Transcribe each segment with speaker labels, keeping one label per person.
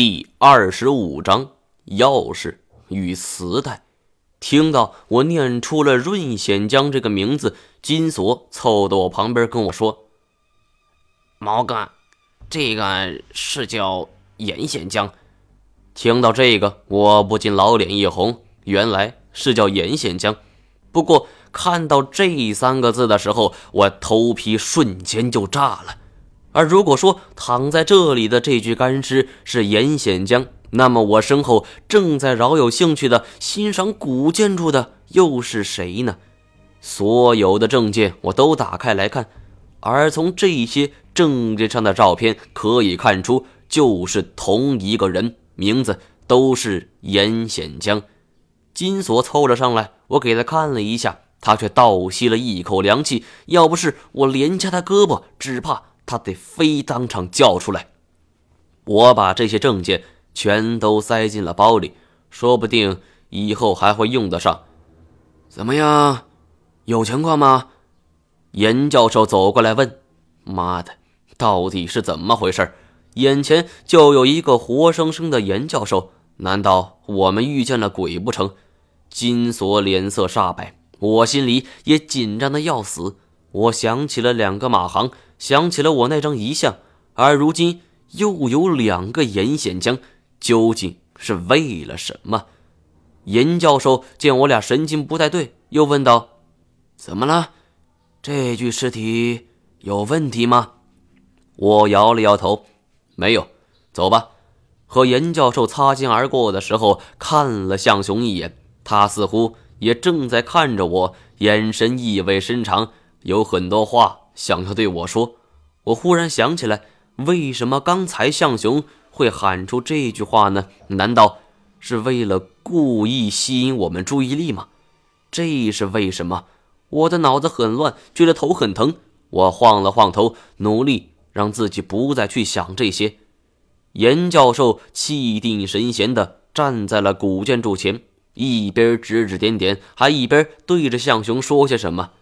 Speaker 1: 第二十五章钥匙与磁带。听到我念出了润显江这个名字，金锁凑到我旁边跟我说：“
Speaker 2: 毛哥，这个是叫严显江。”
Speaker 1: 听到这个，我不禁老脸一红，原来是叫严显江。不过看到这三个字的时候，我头皮瞬间就炸了。而如果说躺在这里的这具干尸是严显江，那么我身后正在饶有兴趣的欣赏古建筑的又是谁呢？所有的证件我都打开来看，而从这些证件上的照片可以看出，就是同一个人，名字都是严显江。金锁凑了上来，我给他看了一下，他却倒吸了一口凉气。要不是我连掐他胳膊，只怕……他得非当场叫出来。我把这些证件全都塞进了包里，说不定以后还会用得上。怎么样，有情况吗？严教授走过来问：“妈的，到底是怎么回事？眼前就有一个活生生的严教授，难道我们遇见了鬼不成？”金锁脸色煞白，我心里也紧张的要死。我想起了两个马航，想起了我那张遗像，而如今又有两个严显江，究竟是为了什么？严教授见我俩神经不太对，又问道：“怎么了？这具尸体有问题吗？”我摇了摇头，没有。走吧。和严教授擦肩而过的时候，看了向雄一眼，他似乎也正在看着我，眼神意味深长。有很多话想要对我说，我忽然想起来，为什么刚才向雄会喊出这句话呢？难道是为了故意吸引我们注意力吗？这是为什么？我的脑子很乱，觉得头很疼。我晃了晃头，努力让自己不再去想这些。严教授气定神闲地站在了古建筑前，一边指指点点，还一边对着向雄说些什么。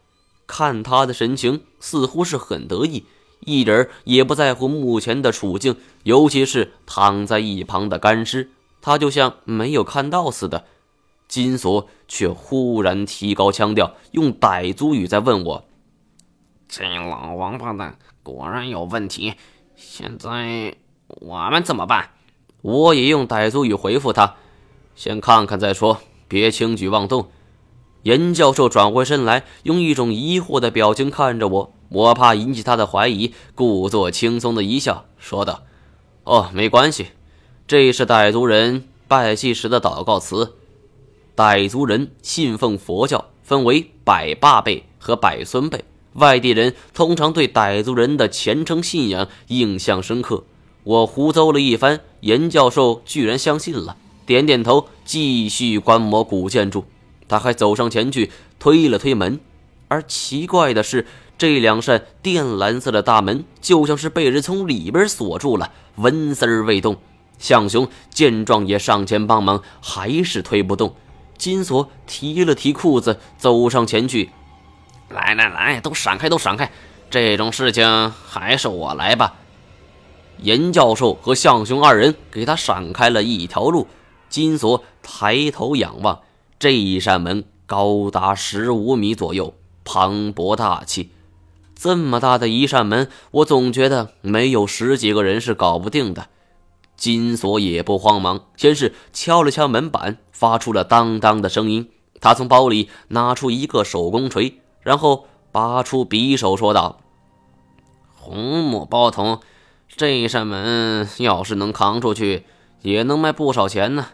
Speaker 1: 看他的神情，似乎是很得意，一点也不在乎目前的处境，尤其是躺在一旁的干尸，他就像没有看到似的。金锁却忽然提高腔调，用傣族语在问我：“
Speaker 2: 这老王八蛋果然有问题，现在我们怎么办？”
Speaker 1: 我也用傣族语回复他：“先看看再说，别轻举妄动。”严教授转过身来，用一种疑惑的表情看着我。我怕引起他的怀疑，故作轻松的一笑，说道：“哦，没关系，这是傣族人拜祭时的祷告词。傣族人信奉佛教，分为百爸辈和百孙辈。外地人通常对傣族人的虔诚信仰印象深刻。我胡诌了一番，严教授居然相信了，点点头，继续观摩古建筑。”他还走上前去推了推门，而奇怪的是，这两扇靛蓝色的大门就像是被人从里边锁住了，纹丝儿未动。向雄见状也上前帮忙，还是推不动。金锁提了提裤子，走上前去：“
Speaker 2: 来来来，都闪开，都闪开！这种事情还是我来吧。”
Speaker 1: 严教授和向雄二人给他闪开了一条路。金锁抬头仰望。这一扇门高达十五米左右，磅礴大气。这么大的一扇门，我总觉得没有十几个人是搞不定的。金锁也不慌忙，先是敲了敲门板，发出了当当的声音。他从包里拿出一个手工锤，然后拔出匕首，说道：“
Speaker 2: 红木包铜，这扇门要是能扛出去，也能卖不少钱呢。”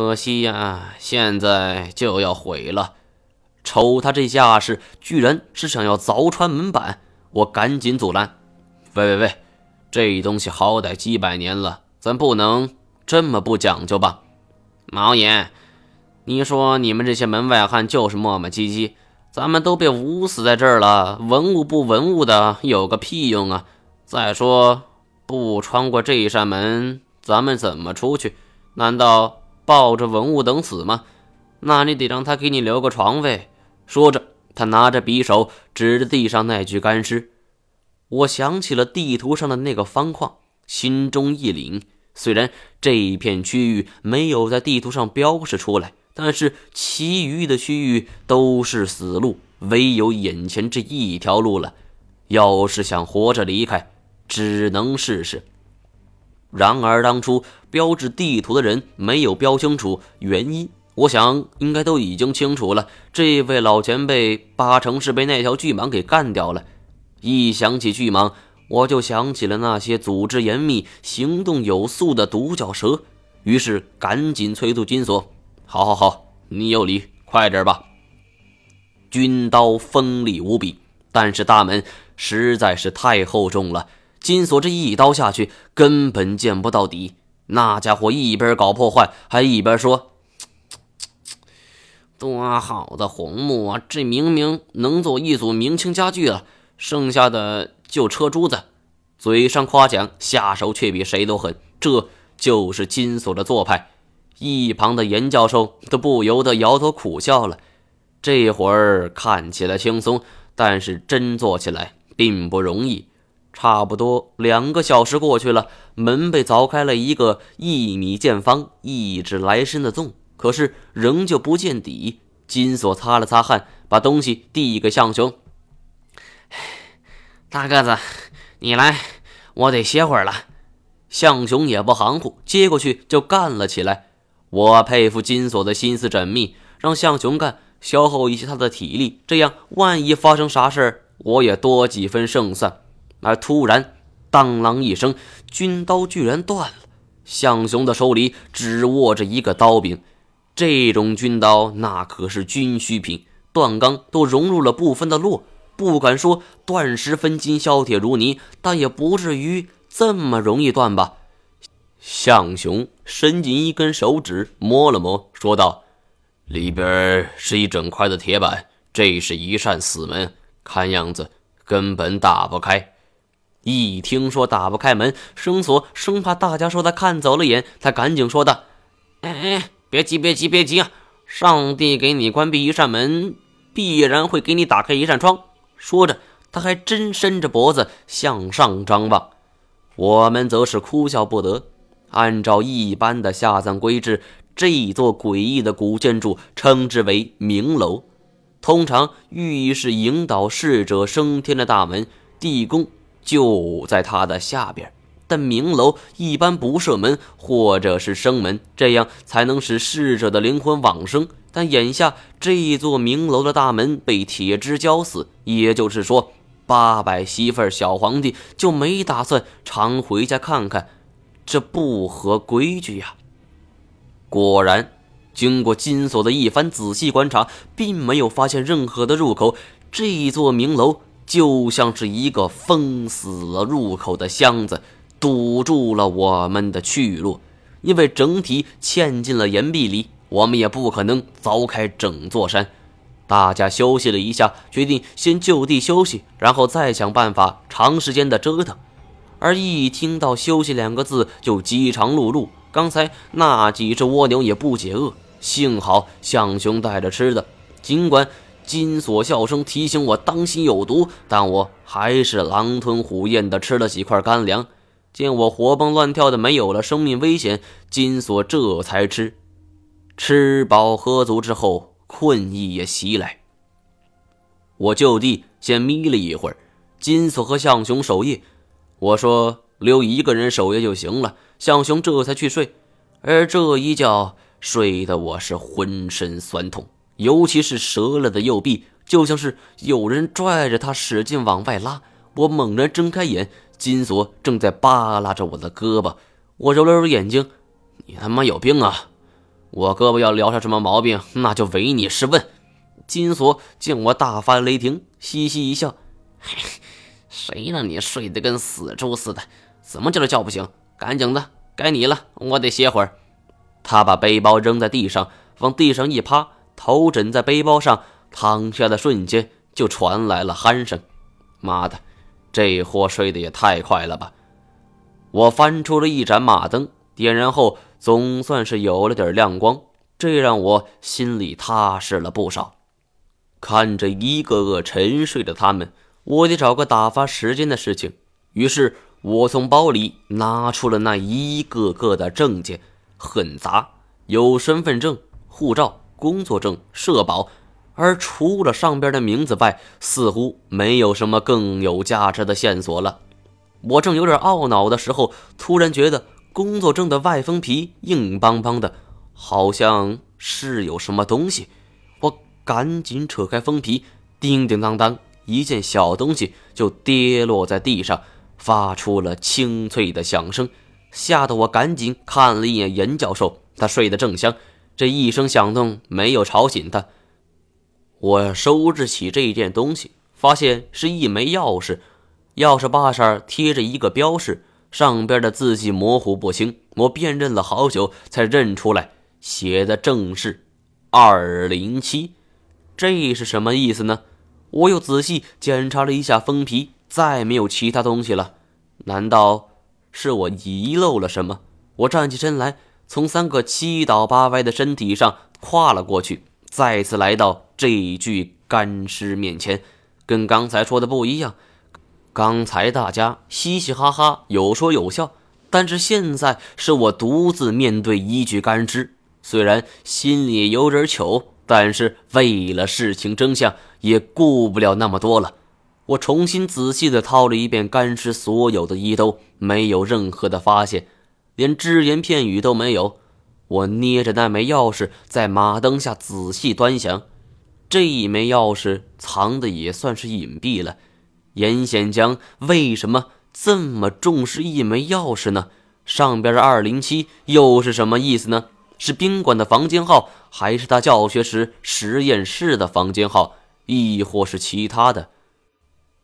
Speaker 2: 可惜呀，现在就要毁了！
Speaker 1: 瞅他这架势，居然是想要凿穿门板。我赶紧阻拦：“喂喂喂，这东西好歹几百年了，咱不能这么不讲究吧？”
Speaker 2: 毛爷，你说你们这些门外汉就是磨磨唧唧，咱们都被捂死在这儿了，文物不文物的有个屁用啊！再说，不穿过这一扇门，咱们怎么出去？难道？抱着文物等死吗？那你得让他给你留个床位。说着，他拿着匕首指着地上那具干尸。
Speaker 1: 我想起了地图上的那个方框，心中一凛，虽然这一片区域没有在地图上标示出来，但是其余的区域都是死路，唯有眼前这一条路了。要是想活着离开，只能试试。然而当初标志地图的人没有标清楚原因，我想应该都已经清楚了。这位老前辈八成是被那条巨蟒给干掉了。一想起巨蟒。我就想起了那些组织严密、行动有素的独角蛇，于是赶紧催促金锁：“好好好，你有理，快点吧！”军刀锋利无比，但是大门实在是太厚重了，金锁这一刀下去根本见不到底。那家伙一边搞破坏，还一边说：“
Speaker 2: 多好的红木啊！这明明能做一组明清家具了，剩下的……”就车珠子，嘴上夸奖，下手却比谁都狠。这就是金锁的做派。一旁的严教授都不由得摇头苦笑了。这会儿看起来轻松，但是真做起来并不容易。差不多两个小时过去了，门被凿开了一个一米见方、一指来深的洞，可是仍旧不见底。金锁擦了擦汗，把东西递给向雄。大个子，你来，我得歇会儿了。向雄也不含糊，接过去就干了起来。我佩服金锁的心思缜密，让向雄干，消耗一些他的体力，这样万一发生啥事儿，我也多几分胜算。而突然，当啷一声，军刀居然断了。向雄的手里只握着一个刀柄，这种军刀那可是军需品，断钢都融入了部分的络。不敢说断石分金、削铁如泥，但也不至于这么容易断吧？
Speaker 1: 向雄伸进一根手指摸了摸，说道：“里边是一整块的铁板，这是一扇死门，看样子根本打不开。”
Speaker 2: 一听说打不开门，生锁生怕大家说他看走了眼，他赶紧说道：“哎哎，别急，别急，别急啊！上帝给你关闭一扇门，必然会给你打开一扇窗。”说着，他还真伸着脖子向上张望。我们则是哭笑不得。按照一般的下葬规制，这座诡异的古建筑称之为明楼，通常寓意是引导逝者升天的大门，地宫就在它的下边。但明楼一般不设门或者是生门，这样才能使逝者的灵魂往生。但眼下这座明楼的大门被铁枝浇死，也就是说，八百媳妇小皇帝就没打算常回家看看，这不合规矩呀。果然，经过金锁的一番仔细观察，并没有发现任何的入口。这座明楼就像是一个封死了入口的箱子。堵住了我们的去路，因为整体嵌进了岩壁里，我们也不可能凿开整座山。大家休息了一下，决定先就地休息，然后再想办法长时间的折腾。而一听到“休息”两个字，就饥肠辘辘。刚才那几只蜗牛也不解饿，幸好向雄带着吃的。尽管金锁笑声提醒我当心有毒，但我还是狼吞虎咽的吃了几块干粮。见我活蹦乱跳的，没有了生命危险，金锁这才吃。吃饱喝足之后，困意也袭来。我就地先眯了一会儿，金锁和向雄守夜。我说留一个人守夜就行了，向雄这才去睡。而这一觉睡得我是浑身酸痛，尤其是折了的右臂，就像是有人拽着他使劲往外拉。我猛然睁开眼。金锁正在扒拉着我的胳膊，我揉了揉眼睛：“你他妈有病啊！我胳膊要撩上什么毛病，那就唯你是问。”金锁见我大发雷霆，嘻嘻一笑：“ 谁让你睡得跟死猪似的？怎么叫都叫不醒！赶紧的，该你了，我得歇会儿。”他把背包扔在地上，往地上一趴，头枕在背包上，躺下的瞬间就传来了鼾声：“妈的！”这货睡得也太快了吧！我翻出了一盏马灯，点燃后总算是有了点亮光，这让我心里踏实了不少。看着一个个沉睡的他们，我得找个打发时间的事情。于是
Speaker 1: 我从包里拿出了那一个个的证件，很杂，有身份证、护照、工作证、社保，而除了上边的名字外，似乎没有什么更有价值的线索了。我正有点懊恼的时候，突然觉得工作证的外封皮硬邦邦的，好像是有什么东西。我赶紧扯开封皮，叮叮当当，一件小东西就跌落在地上，发出了清脆的响声，吓得我赶紧看了一眼严教授，他睡得正香，这一声响动没有吵醒他。我收拾起这件东西，发现是一枚钥匙。钥匙把上贴着一个标识，上边的字迹模糊不清，我辨认了好久才认出来，写的正是二零七。这是什么意思呢？我又仔细检查了一下封皮，再没有其他东西了。难道是我遗漏了什么？我站起身来，从三个七倒八歪的身体上跨了过去，再次来到这具干尸面前。跟刚才说的不一样。刚才大家嘻嘻哈哈，有说有笑，但是现在是我独自面对一具干尸，虽然心里有点糗，但是为了事情真相，也顾不了那么多了。我重新仔细的掏了一遍干尸所有的衣兜，没有任何的发现，连只言片语都没有。我捏着那枚钥匙，在马灯下仔细端详，这一枚钥匙藏的也算是隐蔽了。严显江为什么这么重视一枚钥匙呢？上边的二零七又是什么意思呢？是宾馆的房间号，还是他教学时实验室的房间号，亦或是其他的？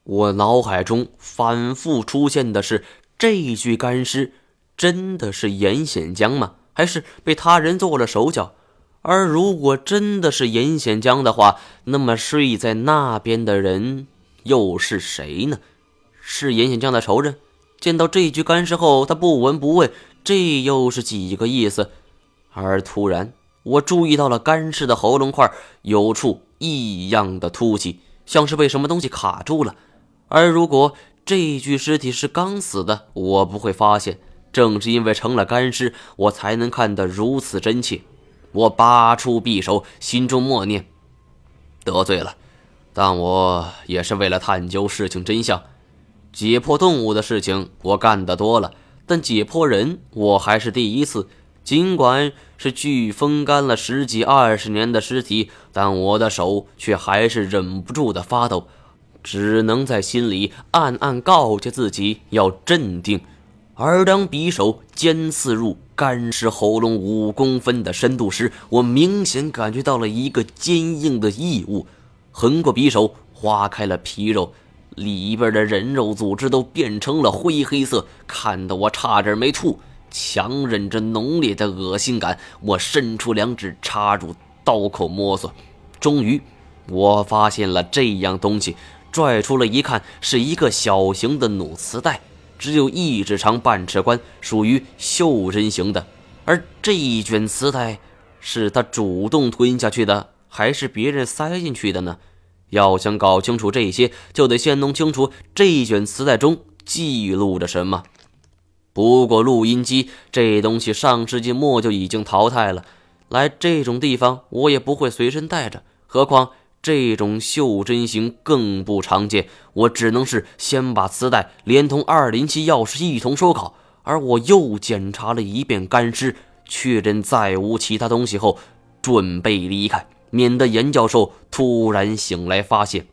Speaker 1: 我脑海中反复出现的是：这具干尸真的是严显江吗？还是被他人做了手脚？而如果真的是严显江的话，那么睡在那边的人……又是谁呢？是严显江的仇人。见到这具干尸后，他不闻不问，这又是几个意思？而突然，我注意到了干尸的喉咙块有处异样的凸起，像是被什么东西卡住了。而如果这具尸体是刚死的，我不会发现。正是因为成了干尸，我才能看得如此真切。我拔出匕首，心中默念：得罪了。但我也是为了探究事情真相，解剖动物的事情我干得多了，但解剖人我还是第一次。尽管是具风干了十几二十年的尸体，但我的手却还是忍不住的发抖，只能在心里暗暗告诫自己要镇定。而当匕首尖刺入干尸喉咙五公分的深度时，我明显感觉到了一个坚硬的异物。横过匕首，划开了皮肉，里边的人肉组织都变成了灰黑色，看得我差点没吐。强忍着浓烈的恶心感，我伸出两指插入刀口摸索，终于，我发现了这样东西。拽出了一看，是一个小型的弩磁带，只有一指长，半尺宽，属于袖珍型的。而这一卷磁带，是他主动吞下去的。还是别人塞进去的呢？要想搞清楚这些，就得先弄清楚这一卷磁带中记录着什么。不过录音机这东西上世纪末就已经淘汰了，来这种地方我也不会随身带着。何况这种袖珍型更不常见，我只能是先把磁带连同二零七钥匙一同收好。而我又检查了一遍干尸，确认再无其他东西后，准备离开。免得严教授突然醒来发现，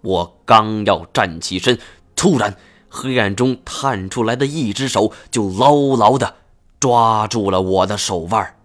Speaker 1: 我刚要站起身，突然黑暗中探出来的一只手就牢牢的抓住了我的手腕。